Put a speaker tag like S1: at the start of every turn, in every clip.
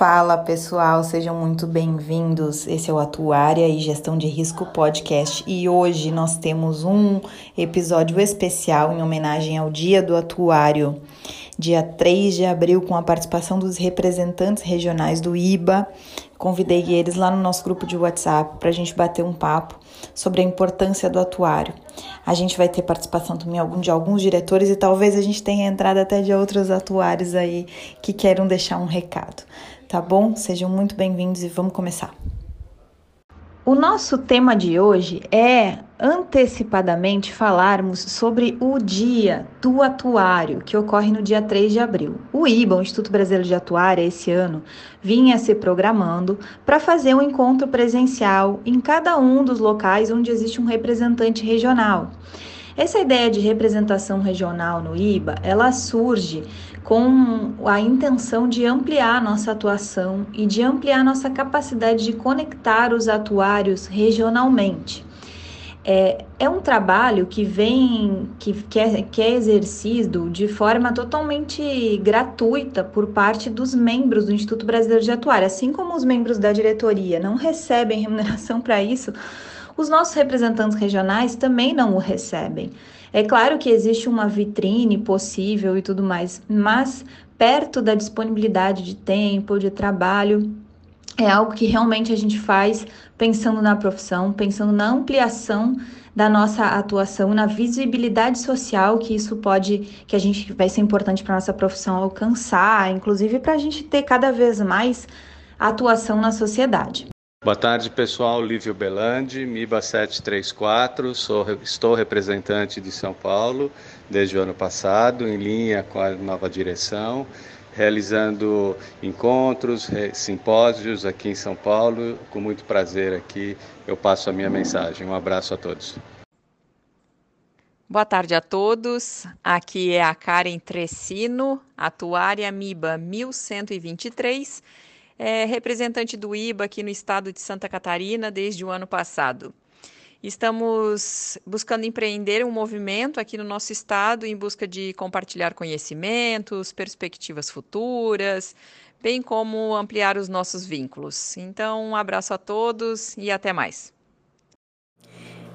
S1: Fala pessoal, sejam muito bem-vindos. Esse é o Atuária e Gestão de Risco Podcast e hoje nós temos um episódio especial em homenagem ao Dia do Atuário, dia 3 de abril, com a participação dos representantes regionais do IBA. Convidei eles lá no nosso grupo de WhatsApp para a gente bater um papo sobre a importância do atuário. A gente vai ter participação também de alguns diretores e talvez a gente tenha entrada até de outros atuários aí que queiram deixar um recado tá bom? Sejam muito bem-vindos e vamos começar. O nosso tema de hoje é antecipadamente falarmos sobre o Dia do Atuário, que ocorre no dia 3 de abril. O IBA, o Instituto Brasileiro de Atuária, esse ano, vinha se programando para fazer um encontro presencial em cada um dos locais onde existe um representante regional. Essa ideia de representação regional no IBA, ela surge com a intenção de ampliar nossa atuação e de ampliar nossa capacidade de conectar os atuários regionalmente. É, é um trabalho que vem, que, que, é, que é exercido de forma totalmente gratuita por parte dos membros do Instituto Brasileiro de Atuário. Assim como os membros da diretoria não recebem remuneração para isso, os nossos representantes regionais também não o recebem. É claro que existe uma vitrine possível e tudo mais, mas perto da disponibilidade de tempo, de trabalho, é algo que realmente a gente faz pensando na profissão, pensando na ampliação da nossa atuação, na visibilidade social que isso pode, que a gente vai ser importante para nossa profissão alcançar, inclusive para a gente ter cada vez mais atuação na sociedade.
S2: Boa tarde, pessoal. Lívio Belandi, MIBA 734. Sou, estou representante de São Paulo desde o ano passado, em linha com a nova direção, realizando encontros, simpósios aqui em São Paulo. Com muito prazer aqui eu passo a minha mensagem. Um abraço a todos.
S3: Boa tarde a todos. Aqui é a Karen Trecino, atuária MIBA 1123 é representante do IBA aqui no estado de Santa Catarina desde o ano passado. Estamos buscando empreender um movimento aqui no nosso estado em busca de compartilhar conhecimentos, perspectivas futuras, bem como ampliar os nossos vínculos. Então, um abraço a todos e até mais.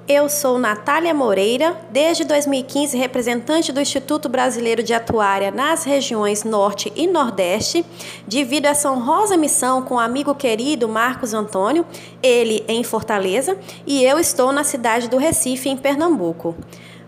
S4: Eu sou Natália Moreira, desde 2015 representante do Instituto Brasileiro de Atuária nas regiões Norte e Nordeste. Divido essa honrosa missão com o amigo querido Marcos Antônio, ele em Fortaleza, e eu estou na cidade do Recife, em Pernambuco.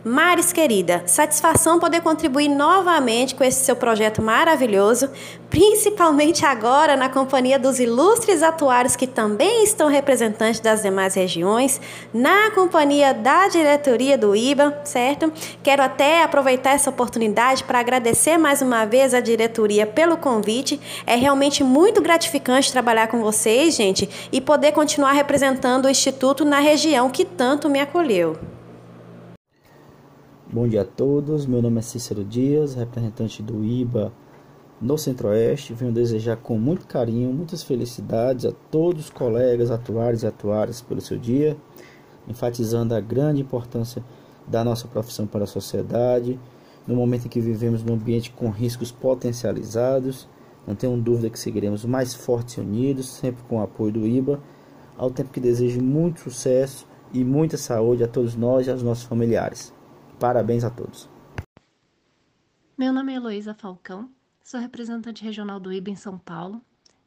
S4: Maris querida, satisfação poder contribuir novamente com esse seu projeto maravilhoso, principalmente agora na companhia dos ilustres atuários que também estão representantes das demais regiões, na companhia da diretoria do IBA, certo? Quero até aproveitar essa oportunidade para agradecer mais uma vez à diretoria pelo convite. É realmente muito gratificante trabalhar com vocês, gente, e poder continuar representando o Instituto na região que tanto me acolheu.
S5: Bom dia a todos, meu nome é Cícero Dias, representante do IBA no Centro-Oeste. Venho desejar com muito carinho, muitas felicidades a todos os colegas atuários e atuárias pelo seu dia, enfatizando a grande importância da nossa profissão para a sociedade, no momento em que vivemos num ambiente com riscos potencializados. Não tenho dúvida que seguiremos mais fortes e unidos, sempre com o apoio do IBA, ao tempo que desejo muito sucesso e muita saúde a todos nós e aos nossos familiares. Parabéns a todos.
S6: Meu nome é Heloísa Falcão, sou representante regional do IBA em São Paulo.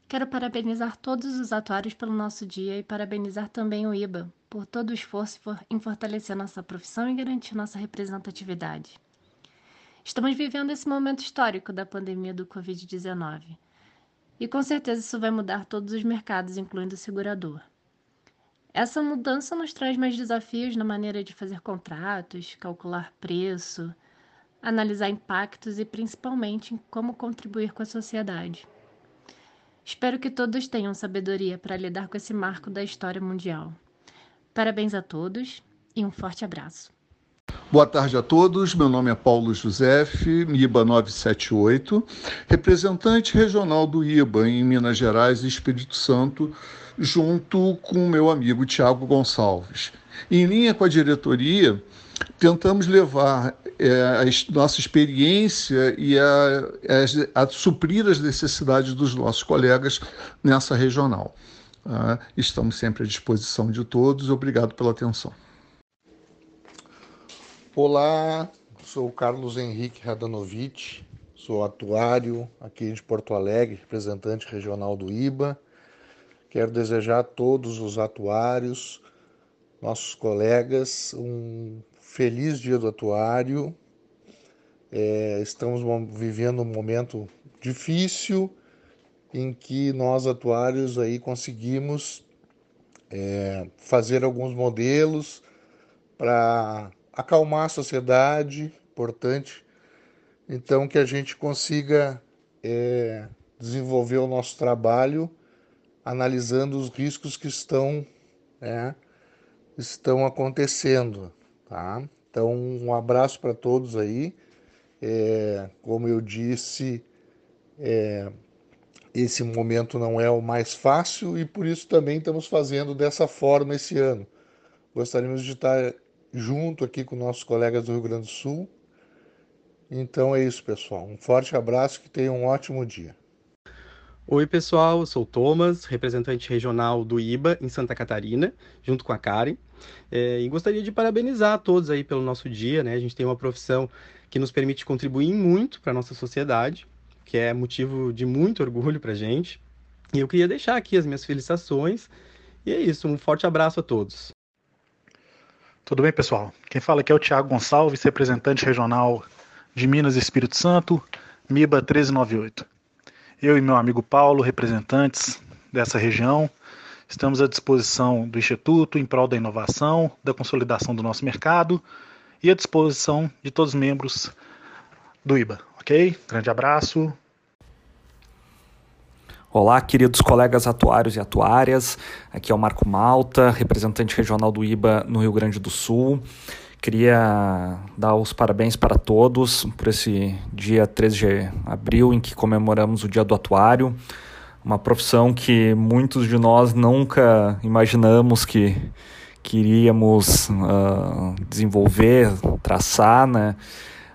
S6: Quero parabenizar todos os atuários pelo nosso dia e parabenizar também o IBA por todo o esforço em fortalecer nossa profissão e garantir nossa representatividade. Estamos vivendo esse momento histórico da pandemia do Covid-19 e com certeza isso vai mudar todos os mercados, incluindo o segurador. Essa mudança nos traz mais desafios na maneira de fazer contratos, calcular preço, analisar impactos e principalmente em como contribuir com a sociedade. Espero que todos tenham sabedoria para lidar com esse marco da história mundial. Parabéns a todos e um forte abraço.
S7: Boa tarde a todos. Meu nome é Paulo José, IBA 978, representante regional do IBA em Minas Gerais e Espírito Santo junto com o meu amigo Tiago Gonçalves. Em linha com a diretoria, tentamos levar é, a nossa experiência e a, a, a, suprir as necessidades dos nossos colegas nessa regional. Uh, estamos sempre à disposição de todos. Obrigado pela atenção.
S8: Olá, sou Carlos Henrique Radanovic, sou atuário aqui de Porto Alegre, representante regional do IBA. Quero desejar a todos os atuários, nossos colegas, um feliz dia do atuário. É, estamos vivendo um momento difícil em que nós atuários aí conseguimos é, fazer alguns modelos para acalmar a sociedade, importante. Então que a gente consiga é, desenvolver o nosso trabalho analisando os riscos que estão é, estão acontecendo, tá? Então um abraço para todos aí. É, como eu disse, é, esse momento não é o mais fácil e por isso também estamos fazendo dessa forma esse ano. Gostaríamos de estar junto aqui com nossos colegas do Rio Grande do Sul. Então é isso, pessoal. Um forte abraço, que tenham um ótimo dia.
S9: Oi, pessoal, eu sou o Thomas, representante regional do IBA em Santa Catarina, junto com a Karen. É, e gostaria de parabenizar a todos aí pelo nosso dia, né? A gente tem uma profissão que nos permite contribuir muito para a nossa sociedade, que é motivo de muito orgulho para a gente. E eu queria deixar aqui as minhas felicitações. E é isso, um forte abraço a todos.
S10: Tudo bem, pessoal? Quem fala aqui é o Tiago Gonçalves, representante regional de Minas e Espírito Santo, MIBA 1398. Eu e meu amigo Paulo, representantes dessa região, estamos à disposição do Instituto em prol da inovação, da consolidação do nosso mercado e à disposição de todos os membros do IBA, ok? Grande abraço.
S11: Olá, queridos colegas atuários e atuárias. Aqui é o Marco Malta, representante regional do IBA no Rio Grande do Sul. Queria dar os parabéns para todos por esse dia 13 de abril em que comemoramos o Dia do Atuário, uma profissão que muitos de nós nunca imaginamos que queríamos uh, desenvolver, traçar, né?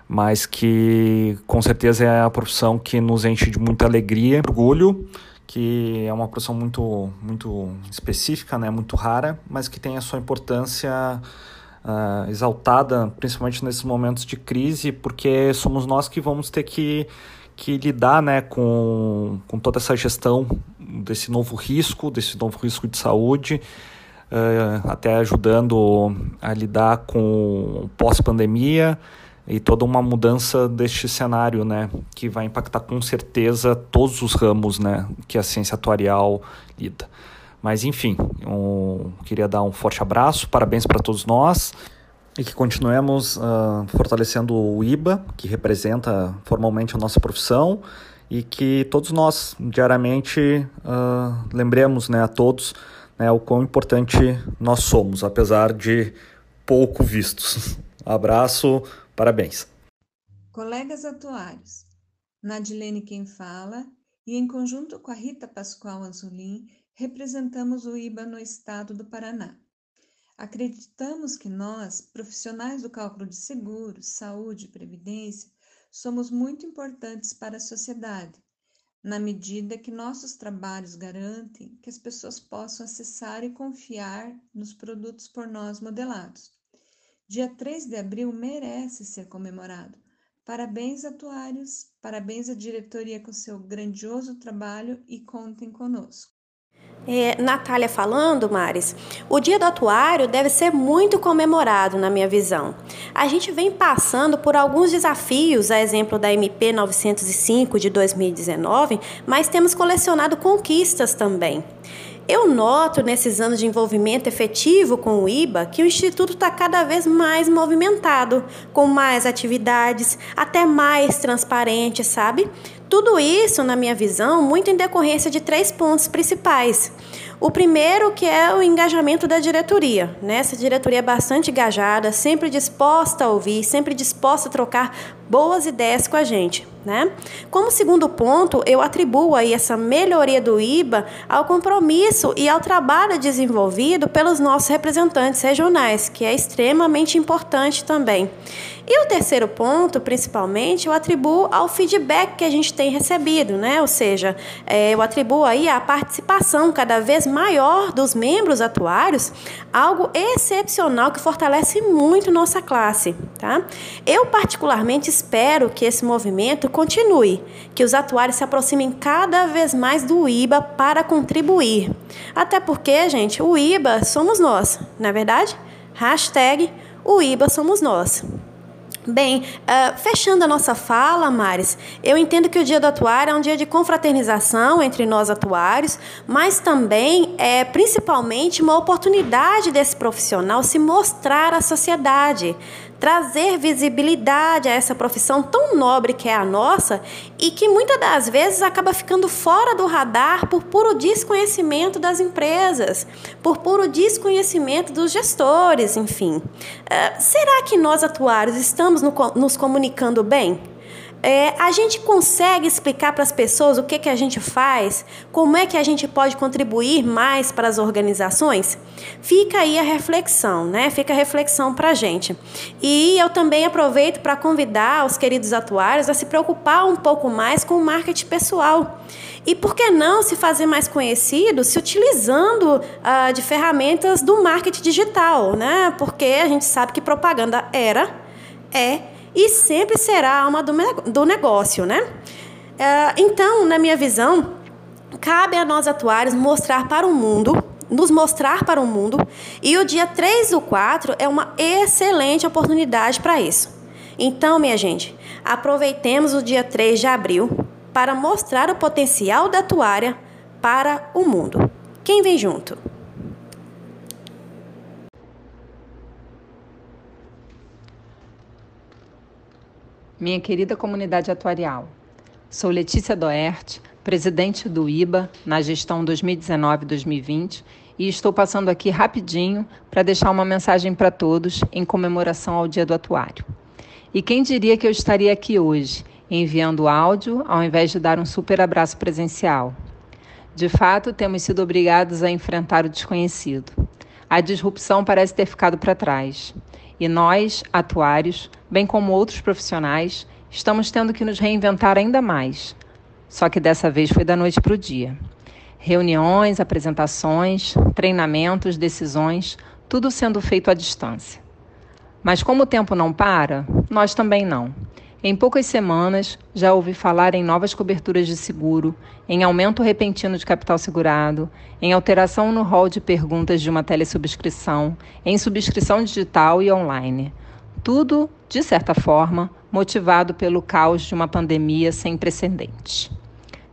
S11: mas que com certeza é a profissão que nos enche de muita alegria, orgulho, que é uma profissão muito, muito específica, né, muito rara, mas que tem a sua importância uh, exaltada, principalmente nesses momentos de crise, porque somos nós que vamos ter que, que lidar né, com, com toda essa gestão desse novo risco, desse novo risco de saúde, uh, até ajudando a lidar com pós-pandemia, e toda uma mudança deste cenário, né, que vai impactar com certeza todos os ramos, né, que a ciência atuarial lida. Mas enfim, eu queria dar um forte abraço, parabéns para todos nós e que continuemos uh, fortalecendo o IBA, que representa formalmente a nossa profissão, e que todos nós diariamente uh, lembremos né, a todos né, o quão importante nós somos, apesar de pouco vistos. Abraço, Parabéns.
S12: Colegas atuários, Nadilene quem fala e em conjunto com a Rita Pascoal Anzolim, representamos o IBA no estado do Paraná. Acreditamos que nós, profissionais do cálculo de seguros, saúde e previdência, somos muito importantes para a sociedade, na medida que nossos trabalhos garantem que as pessoas possam acessar e confiar nos produtos por nós modelados. Dia 3 de abril merece ser comemorado. Parabéns, atuários, parabéns à diretoria com seu grandioso trabalho e contem conosco.
S4: É, Natália falando, Maris, o Dia do Atuário deve ser muito comemorado, na minha visão. A gente vem passando por alguns desafios, a exemplo da MP 905 de 2019, mas temos colecionado conquistas também. Eu noto nesses anos de envolvimento efetivo com o IBA que o Instituto está cada vez mais movimentado, com mais atividades, até mais transparente, sabe? Tudo isso, na minha visão, muito em decorrência de três pontos principais. O primeiro que é o engajamento da diretoria. Né? Essa diretoria é bastante engajada, sempre disposta a ouvir, sempre disposta a trocar boas ideias com a gente. Né? Como segundo ponto, eu atribuo aí essa melhoria do IBA ao compromisso e ao trabalho desenvolvido pelos nossos representantes regionais, que é extremamente importante também. E o terceiro ponto, principalmente, eu atribuo ao feedback que a gente tem recebido, né? Ou seja, é, eu atribuo aí a participação cada vez maior dos membros atuários, algo excepcional que fortalece muito nossa classe, tá? Eu particularmente espero que esse movimento continue, que os atuários se aproximem cada vez mais do IBA para contribuir. Até porque, gente, o IBA somos nós, não é verdade? Hashtag o IBA somos nós. Bem, uh, fechando a nossa fala, Maris, eu entendo que o Dia do Atuário é um dia de confraternização entre nós atuários, mas também é principalmente uma oportunidade desse profissional se mostrar à sociedade, trazer visibilidade a essa profissão tão nobre que é a nossa e que muitas das vezes acaba ficando fora do radar por puro desconhecimento das empresas, por puro desconhecimento dos gestores, enfim. Uh, será que nós atuários estamos no, nos comunicando bem? É, a gente consegue explicar para as pessoas o que, que a gente faz? Como é que a gente pode contribuir mais para as organizações? Fica aí a reflexão, né? Fica a reflexão para a gente. E eu também aproveito para convidar os queridos atuários a se preocupar um pouco mais com o marketing pessoal. E por que não se fazer mais conhecido se utilizando uh, de ferramentas do marketing digital, né? Porque a gente sabe que propaganda era, é e sempre será a alma do negócio, né? É, então, na minha visão, cabe a nós atuários mostrar para o mundo nos mostrar para o mundo, e o dia 3 do 4 é uma excelente oportunidade para isso. Então, minha gente, aproveitemos o dia 3 de abril para mostrar o potencial da atuária para o mundo. Quem vem junto?
S3: Minha querida comunidade atuarial. Sou Letícia Doert, presidente do IBA na gestão 2019-2020 e estou passando aqui rapidinho para deixar uma mensagem para todos em comemoração ao Dia do Atuário. E quem diria que eu estaria aqui hoje, enviando áudio ao invés de dar um super abraço presencial? De fato, temos sido obrigados a enfrentar o desconhecido. A disrupção parece ter ficado para trás. E nós, atuários, bem como outros profissionais, estamos tendo que nos reinventar ainda mais. Só que dessa vez foi da noite para o dia. Reuniões, apresentações, treinamentos, decisões, tudo sendo feito à distância. Mas como o tempo não para, nós também não. Em poucas semanas, já ouvi falar em novas coberturas de seguro, em aumento repentino de capital segurado, em alteração no rol de perguntas de uma telesubscrição, em subscrição digital e online. Tudo, de certa forma, motivado pelo caos de uma pandemia sem precedentes.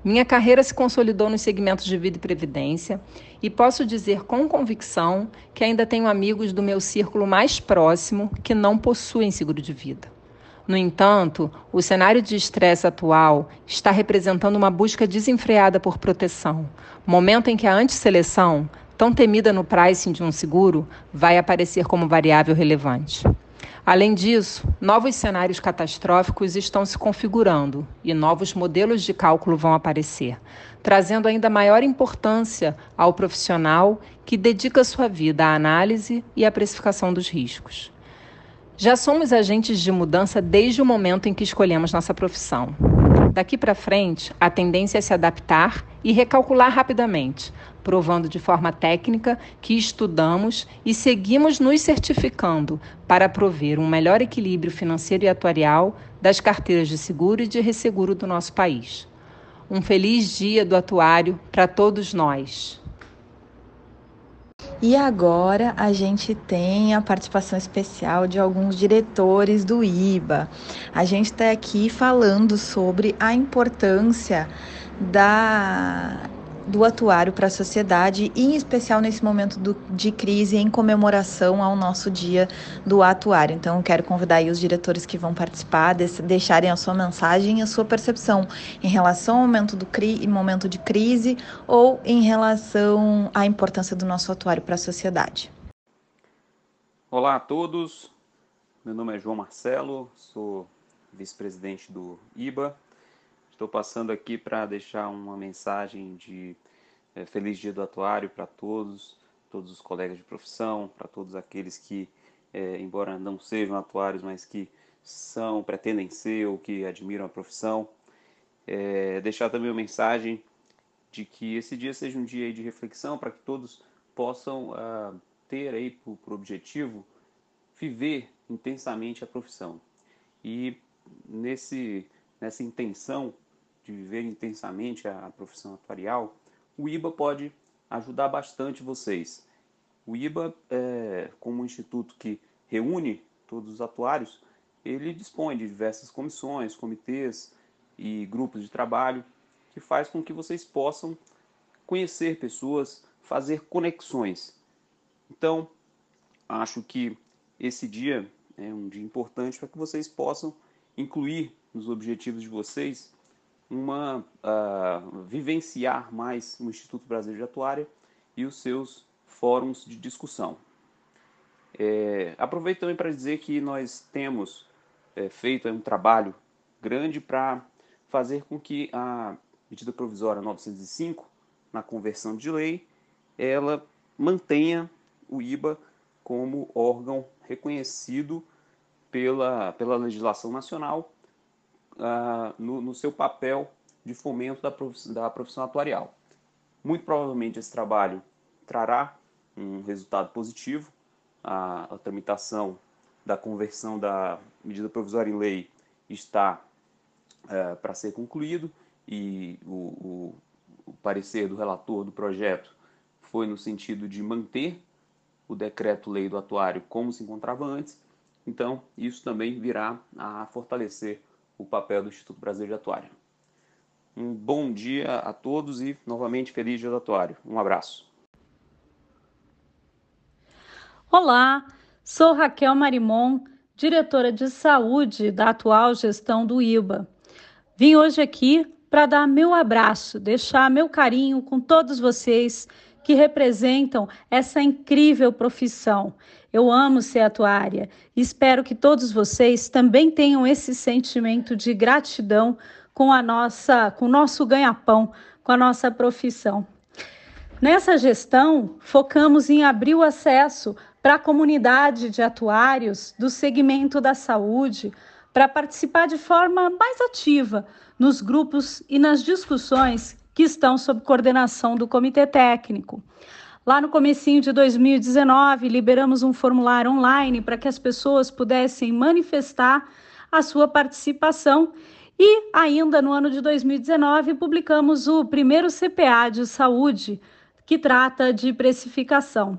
S3: Minha carreira se consolidou nos segmentos de vida e previdência e posso dizer com convicção que ainda tenho amigos do meu círculo mais próximo que não possuem seguro de vida. No entanto, o cenário de estresse atual está representando uma busca desenfreada por proteção, momento em que a antisseleção, tão temida no pricing de um seguro, vai aparecer como variável relevante. Além disso, novos cenários catastróficos estão se configurando e novos modelos de cálculo vão aparecer, trazendo ainda maior importância ao profissional que dedica sua vida à análise e à precificação dos riscos. Já somos agentes de mudança desde o momento em que escolhemos nossa profissão. Daqui para frente, a tendência é se adaptar e recalcular rapidamente, provando de forma técnica que estudamos e seguimos nos certificando para prover um melhor equilíbrio financeiro e atuarial das carteiras de seguro e de resseguro do nosso país. Um feliz dia do atuário para todos nós.
S1: E agora a gente tem a participação especial de alguns diretores do IBA. A gente está aqui falando sobre a importância da do atuário para a sociedade, e em especial nesse momento do, de crise, em comemoração ao nosso dia do atuário. Então, quero convidar os diretores que vão participar, de, deixarem a sua mensagem e a sua percepção em relação ao momento, do cri, momento de crise ou em relação à importância do nosso atuário para a sociedade.
S13: Olá a todos, meu nome é João Marcelo, sou vice-presidente do IBA Estou passando aqui para deixar uma mensagem de é, Feliz Dia do Atuário para todos, todos os colegas de profissão, para todos aqueles que, é, embora não sejam atuários, mas que são, pretendem ser ou que admiram a profissão. É, deixar também uma mensagem de que esse dia seja um dia de reflexão para que todos possam uh, ter aí por, por objetivo viver intensamente a profissão. E nesse, nessa intenção de viver intensamente a, profissão atuarial, o IBA pode ajudar bastante vocês. O IBA, é, como um instituto que reúne todos os atuários, ele dispõe de diversas comissões, comitês e grupos de trabalho que faz com que vocês possam conhecer pessoas, fazer conexões. Então, acho que esse dia é um dia importante para que vocês possam incluir nos objetivos de vocês uma uh, vivenciar mais o Instituto Brasileiro de Atuária e os seus fóruns de discussão. É, aproveito também para dizer que nós temos é, feito um trabalho grande para fazer com que a medida provisória 905, na conversão de lei, ela mantenha o IBA como órgão reconhecido pela, pela legislação nacional uh, no, no, seu papel de fomento da profissão, da profissão atuarial. Muito provavelmente esse trabalho trará um resultado positivo, a, a tramitação da conversão da medida provisória em lei está uh, para ser concluído e o, o, o parecer do relator do projeto foi no sentido de manter o decreto-lei do atuário como se encontrava antes. Então, isso também virá a fortalecer o papel do Instituto Brasileiro de Atuário. Um bom dia a todos e, novamente, feliz dia do atuário. Um abraço.
S14: Olá, sou Raquel Marimon, diretora de saúde da atual gestão do IBA. Vim hoje aqui para dar meu abraço, deixar meu carinho com todos vocês que representam essa incrível profissão. Eu amo ser atuária e espero que todos vocês também tenham esse sentimento de gratidão com a nossa, com o nosso ganha-pão, com a nossa profissão. Nessa gestão, focamos em abrir o acesso para a comunidade de atuários do segmento da saúde para participar de forma mais ativa nos grupos e nas discussões que estão sob coordenação do Comitê Técnico. Lá no comecinho de 2019, liberamos um formulário online para que as pessoas pudessem manifestar a sua participação e ainda no ano de 2019 publicamos o primeiro CPA de saúde que trata de precificação.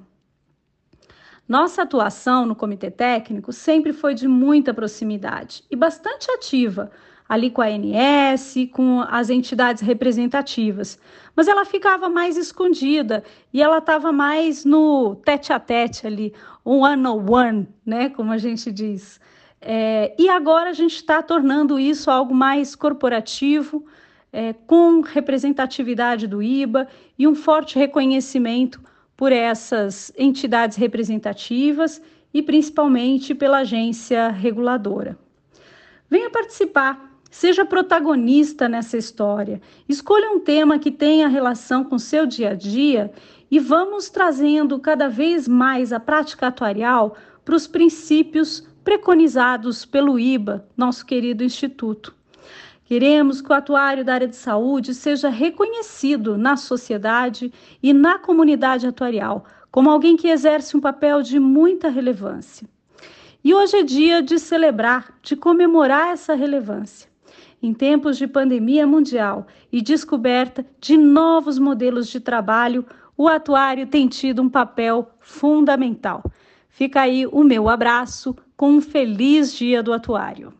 S14: Nossa atuação no comitê técnico sempre foi de muita proximidade e bastante ativa, ali com a ANS, com as entidades representativas. Mas ela ficava mais escondida e ela estava mais no tete a tete ali, one on one, né, como a gente diz. É, e agora a gente está tornando isso algo mais corporativo, é, com representatividade do IBA e um forte reconhecimento por essas entidades representativas e principalmente pela agência reguladora. Venha participar, Seja protagonista nessa história. Escolha um tema que tenha relação com seu dia a dia e vamos trazendo cada vez mais a prática atuarial para os princípios preconizados pelo IBA, nosso querido instituto. Queremos que o atuário da área de saúde seja reconhecido na sociedade e na comunidade atuarial como alguém que exerce um papel de muita relevância. E hoje é dia de celebrar, de comemorar essa relevância em tempos de pandemia mundial e descoberta de novos modelos de trabalho, o atuário tem tido um papel fundamental. Fica aí o meu abraço com um feliz dia do atuário.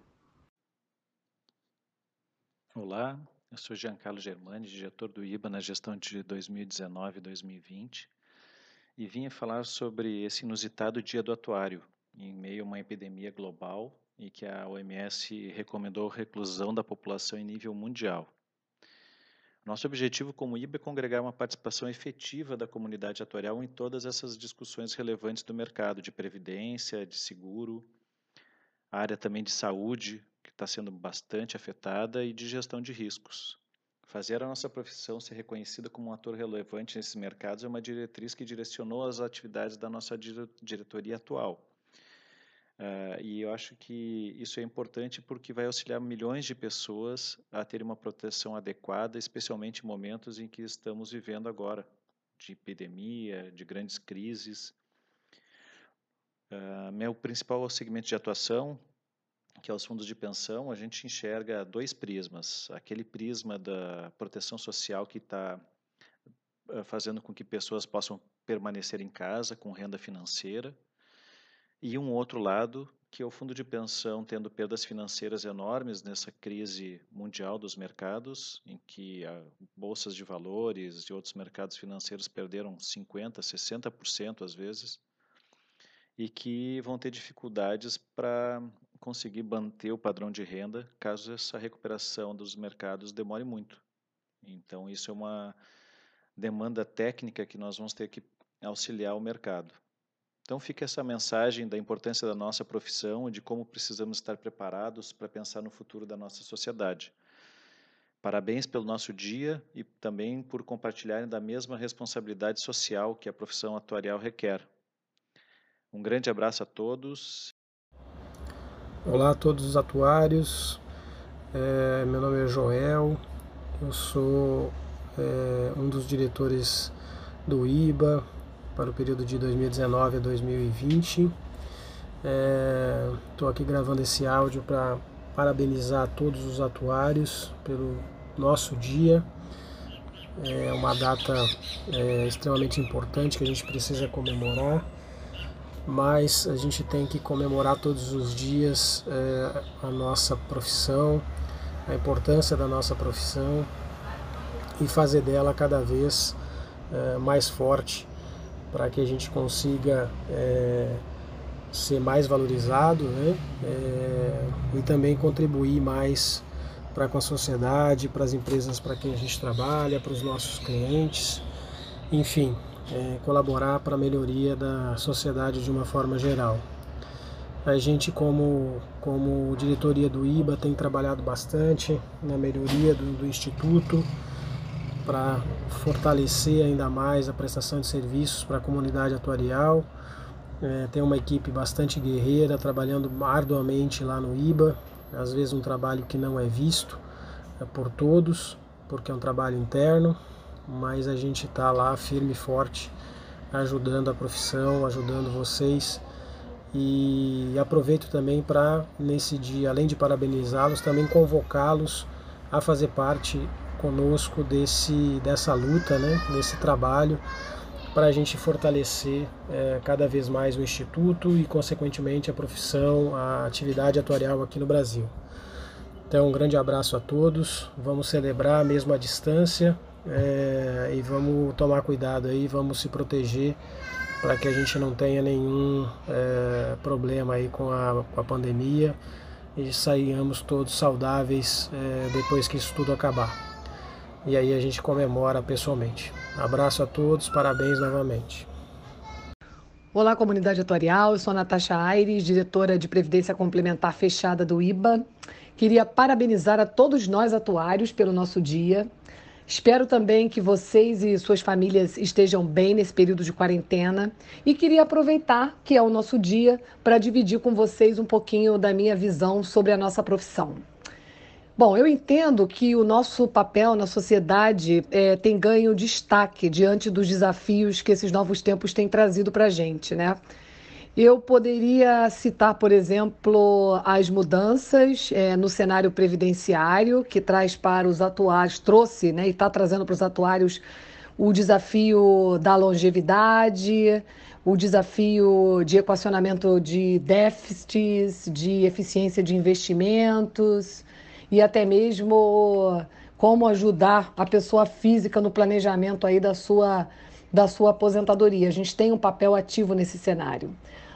S15: Olá, eu sou Giancarlo Germani, diretor do IBA na gestão de 2019 e 2020, e vim falar sobre esse inusitado dia do atuário, em meio a uma epidemia global e que a OMS recomendou reclusão da população em nível mundial. Nosso objetivo como IBA é congregar uma participação efetiva da comunidade atuarial em todas essas discussões relevantes do mercado de previdência, de seguro, área também de saúde, que está sendo bastante afetada, e de gestão de riscos. Fazer a nossa profissão ser reconhecida como um ator relevante nesses mercados é uma diretriz que direcionou as atividades da nossa diretoria atual. Uh, e eu acho que isso é importante porque vai auxiliar milhões de pessoas a terem uma proteção adequada, especialmente em momentos em que estamos vivendo agora, de epidemia, de grandes crises. Uh, meu principal segmento de atuação, que é os fundos de pensão, a gente enxerga dois prismas. Aquele prisma da proteção social que está uh, fazendo com que pessoas possam permanecer em casa com renda financeira, e um outro lado, que é o fundo de pensão tendo perdas financeiras enormes nessa crise mundial dos mercados, em que a bolsas de valores e outros mercados financeiros perderam 50%, 60% às vezes, e que vão ter dificuldades para conseguir manter o padrão de renda caso essa recuperação dos mercados demore muito. Então, isso é uma demanda técnica que nós vamos ter que auxiliar o mercado. Então fica essa mensagem da importância da nossa profissão e de como precisamos estar preparados para pensar no futuro da nossa sociedade. Parabéns pelo nosso dia e também por compartilharem da mesma responsabilidade social que a profissão atuarial requer. Um grande abraço a todos.
S16: Olá a todos os atuários. É, meu nome é Joel. Eu sou é, um dos diretores do IBA, para o período de 2019 a 2020. Estou é, aqui gravando esse áudio para parabenizar todos os atuários pelo nosso dia. É uma data é, extremamente importante que a gente precisa comemorar, mas a gente tem que comemorar todos os dias é, a nossa profissão, a importância da nossa profissão e fazer dela cada vez é, mais forte para que a gente consiga é, ser mais valorizado né? É, e também contribuir mais para com a sociedade, para as empresas para quem a gente trabalha, para os nossos clientes, enfim, é, colaborar para a melhoria da sociedade de uma forma geral. A gente, como, como diretoria do IBA, tem trabalhado bastante na melhoria do, do Instituto, para fortalecer ainda mais a prestação de serviços para a comunidade atuarial. É, tem uma equipe bastante guerreira trabalhando arduamente lá no IBA, às vezes um trabalho que não é visto é, por todos, porque é um trabalho interno, mas a gente está lá firme e forte, ajudando a profissão, ajudando vocês. E aproveito também para, nesse dia, além de parabenizá-los, também convocá-los a fazer parte conosco desse, dessa luta, né, desse trabalho, para a gente fortalecer é, cada vez mais o Instituto e, consequentemente, a profissão, a atividade atuarial aqui no Brasil. Então, um grande abraço a todos, vamos celebrar mesmo à distância é, e vamos tomar cuidado aí, vamos se proteger para que a gente não tenha nenhum é, problema aí com a, com a pandemia e saiamos todos saudáveis é, depois que isso tudo acabar e aí a gente comemora pessoalmente. Abraço a todos, parabéns novamente.
S17: Olá, comunidade atuarial. Eu sou a Natasha Aires, diretora de Previdência Complementar Fechada do IBA. Queria parabenizar a todos nós atuários pelo nosso dia. Espero também que vocês e suas famílias estejam bem nesse período de quarentena e queria aproveitar que é o nosso dia para dividir com vocês um pouquinho da minha visão sobre a nossa profissão. Bom, eu entendo que o nosso papel na sociedade é, tem ganho destaque diante dos desafios que esses novos tempos têm trazido para a gente, né? Eu poderia citar, por exemplo, as mudanças é, no cenário previdenciário, que traz para os atuários, trouxe né, e está trazendo para os atuários o desafio da longevidade, o desafio de equacionamento de déficits, de eficiência de investimentos e até mesmo como ajudar a pessoa física no planejamento aí da sua, da sua aposentadoria. A gente tem um papel ativo nesse cenário.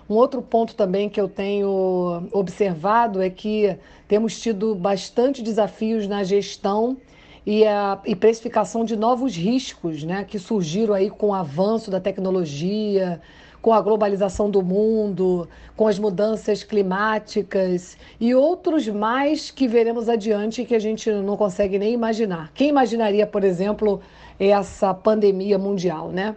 S17: Um outro ponto também que eu tenho observado é que temos tido bastante desafios na gestão e, a, e precificação de novos riscos né, que surgiram aí com o avanço da tecnologia, com a globalização do mundo, com as mudanças climáticas e outros mais que veremos adiante que a gente não consegue nem imaginar. Quem imaginaria, por exemplo, essa pandemia mundial, né?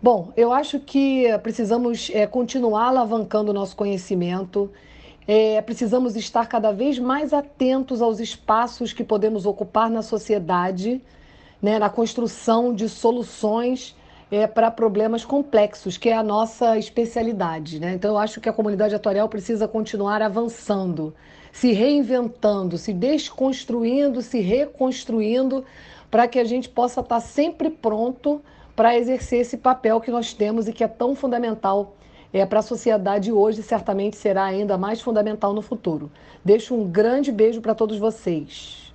S17: Bom, eu acho que precisamos é, continuar alavancando o nosso conhecimento, é, precisamos estar cada vez mais atentos aos espaços que podemos ocupar na sociedade, né, na construção de soluções é, para problemas complexos, que é a nossa especialidade. Né? Então, eu acho que a comunidade atuarial precisa continuar avançando, se reinventando, se desconstruindo, se reconstruindo, para que a gente possa estar sempre pronto para exercer esse papel que nós temos e que é tão fundamental é, para a sociedade hoje certamente será ainda mais fundamental no futuro. Deixo um grande beijo para todos vocês.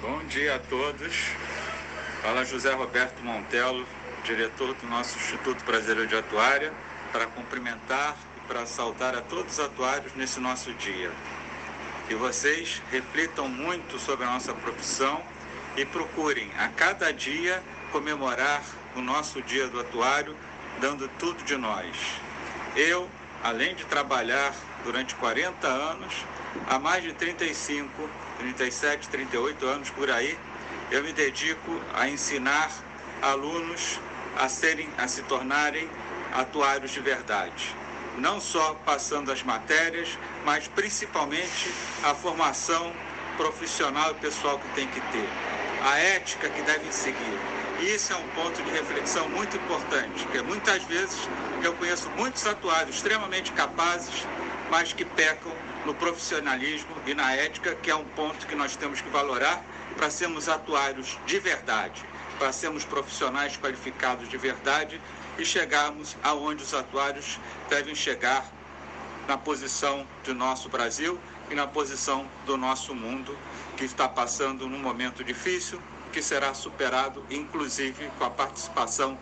S18: Bom dia a todos. Fala José Roberto Montelo, diretor do nosso Instituto Brasileiro de Atuária, para cumprimentar e para saudar a todos os atuários nesse nosso dia. Que vocês reflitam muito sobre a nossa profissão e procurem a cada dia comemorar o nosso Dia do Atuário, dando tudo de nós. Eu, além de trabalhar durante 40 anos, há mais de 35, 37, 38 anos por aí, eu me dedico a ensinar alunos a serem, a se tornarem atuários de verdade. Não só passando as matérias, mas principalmente a formação profissional e pessoal que tem que ter, a ética que devem seguir. Isso é um ponto de reflexão muito importante, porque muitas vezes eu conheço muitos atuários extremamente capazes, mas que pecam no profissionalismo e na ética, que é um ponto que nós temos que valorar para sermos atuários de verdade para sermos profissionais qualificados de verdade e chegarmos aonde os atuários devem chegar na posição do nosso Brasil e na posição do nosso mundo, que está passando num momento difícil, que será superado, inclusive, com a participação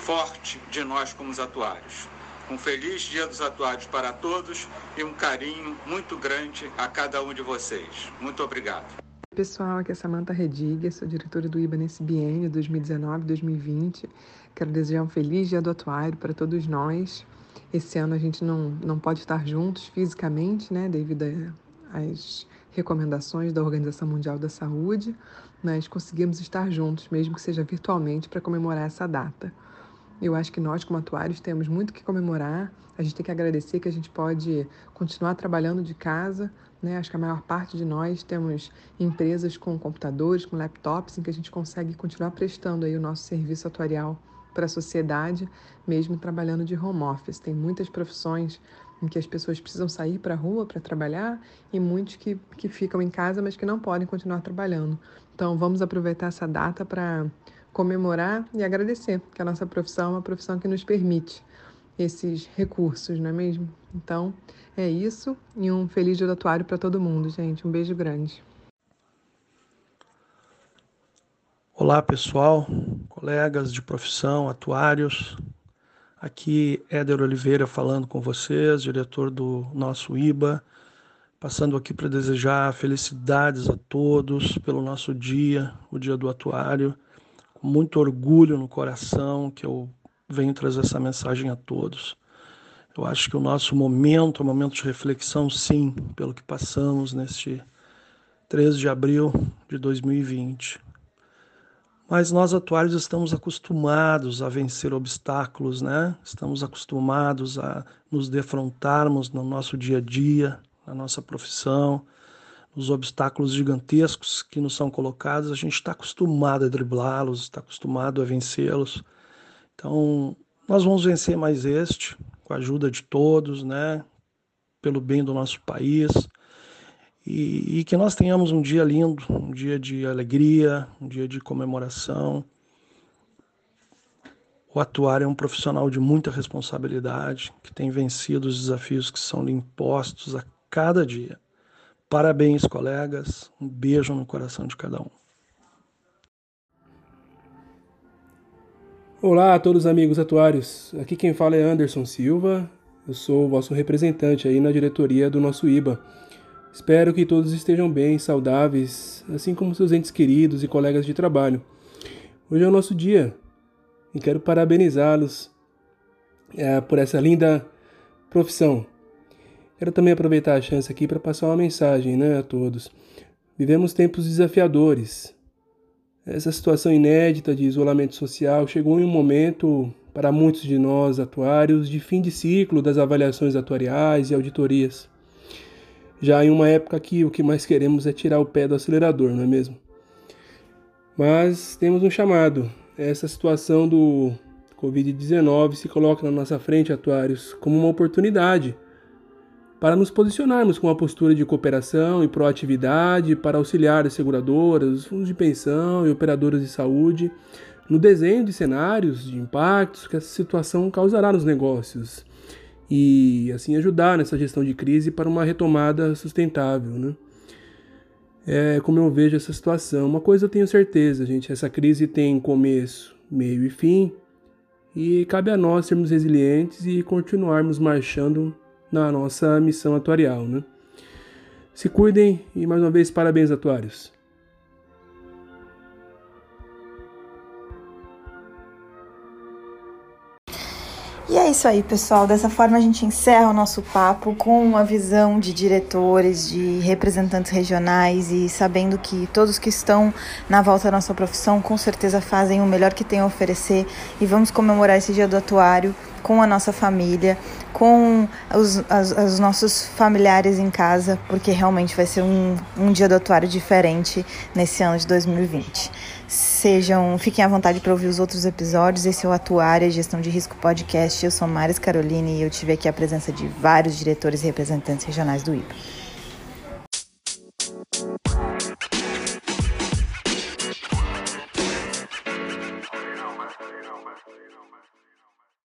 S18: forte de nós como os atuários. Um feliz Dia dos Atuários para todos e um carinho muito grande a cada um de vocês. Muito obrigado.
S19: Pessoal, aqui é Samanta Rediga, sou diretora do IBA nesse biênio 2019-2020. Quero desejar um feliz dia do atuário para todos nós. Esse ano a gente não, não pode estar juntos fisicamente, né, devido às recomendações da Organização Mundial da Saúde, mas conseguimos estar juntos, mesmo que seja virtualmente, para comemorar essa data. Eu acho que nós, como atuários, temos muito que comemorar. A gente tem que agradecer que a gente pode continuar trabalhando de casa, né? Acho que a maior parte de nós temos empresas com computadores, com laptops, em que a gente consegue continuar prestando aí o nosso serviço atuarial para a sociedade, mesmo trabalhando de home office. Tem muitas profissões em que as pessoas precisam sair para a rua para trabalhar e muitos que, que ficam em casa, mas que não podem continuar trabalhando. Então, vamos aproveitar essa data para comemorar e agradecer que a nossa profissão é uma profissão que nos permite esses recursos, não é mesmo? Então, é isso e um feliz dia do atuário para todo mundo, gente. Um beijo grande.
S20: Olá, pessoal, colegas de profissão, atuários. Aqui Éder Oliveira falando com vocês, diretor do nosso IBA, passando aqui para desejar felicidades a todos pelo nosso dia, o dia do atuário. Com muito orgulho no coração que eu venho trazer essa mensagem a todos. Eu acho que o nosso momento é um momento de reflexão, sim, pelo que passamos neste 13 de abril de 2020. Mas nós atuários estamos acostumados a vencer obstáculos, né? Estamos acostumados a nos defrontarmos no nosso dia a dia, na nossa profissão, nos obstáculos gigantescos que nos são colocados. A gente está acostumado a driblá-los, está acostumado a vencê-los. Então, nós vamos vencer mais este, com a ajuda de todos, né? Pelo bem do nosso país. E, e, que nós tenhamos um dia lindo, um dia de alegria, um dia de comemoração. O atuário é um profissional de muita responsabilidade, que tem vencido os desafios que são lhe impostos a cada dia. Parabéns, colegas. Um beijo no coração de cada um.
S21: Olá a todos os amigos atuários. Aqui quem fala é Anderson Silva. Eu sou o vosso representante aí na diretoria do nosso IBA. Espero que todos estejam bem, saudáveis, assim como seus entes queridos e colegas de trabalho. Hoje é o nosso dia e quero parabenizá-los é, por essa linda profissão. Quero também aproveitar a chance aqui para passar uma mensagem né, a todos. Vivemos tempos desafiadores. Essa situação inédita de isolamento social chegou em um momento, para muitos de nós atuários, de fim de ciclo das avaliações atuariais e auditorias. Já em uma época que o que mais queremos é tirar o pé do acelerador, não é mesmo? Mas temos um chamado. Essa situação do Covid-19 se coloca na nossa frente, atuários, como uma oportunidade para nos posicionarmos com uma postura de cooperação e proatividade para auxiliar as seguradoras, os fundos de pensão e operadoras de saúde no desenho de cenários de impactos que essa situação causará nos negócios e assim ajudar nessa gestão de crise para uma retomada sustentável, né? É como eu vejo essa situação. Uma coisa eu tenho certeza, gente, essa crise tem começo, meio e fim, e cabe a nós sermos resilientes e continuarmos marchando na nossa missão atuarial. Né? Se cuidem e mais uma vez parabéns, atuários.
S1: E é isso aí, pessoal. Dessa forma a gente encerra o nosso papo com uma visão de diretores, de representantes regionais e sabendo que todos que estão na volta da nossa profissão com certeza fazem o melhor que têm a oferecer e vamos comemorar esse dia do atuário com a nossa família, com os, as, os nossos familiares em casa, porque realmente vai ser um, um dia do atuário diferente nesse ano de 2020. Sejam, fiquem à vontade para ouvir os outros episódios. Esse é o Atuária Gestão de Risco Podcast. Eu sou Maris Caroline e eu tive aqui a presença de vários diretores e representantes regionais do IBA.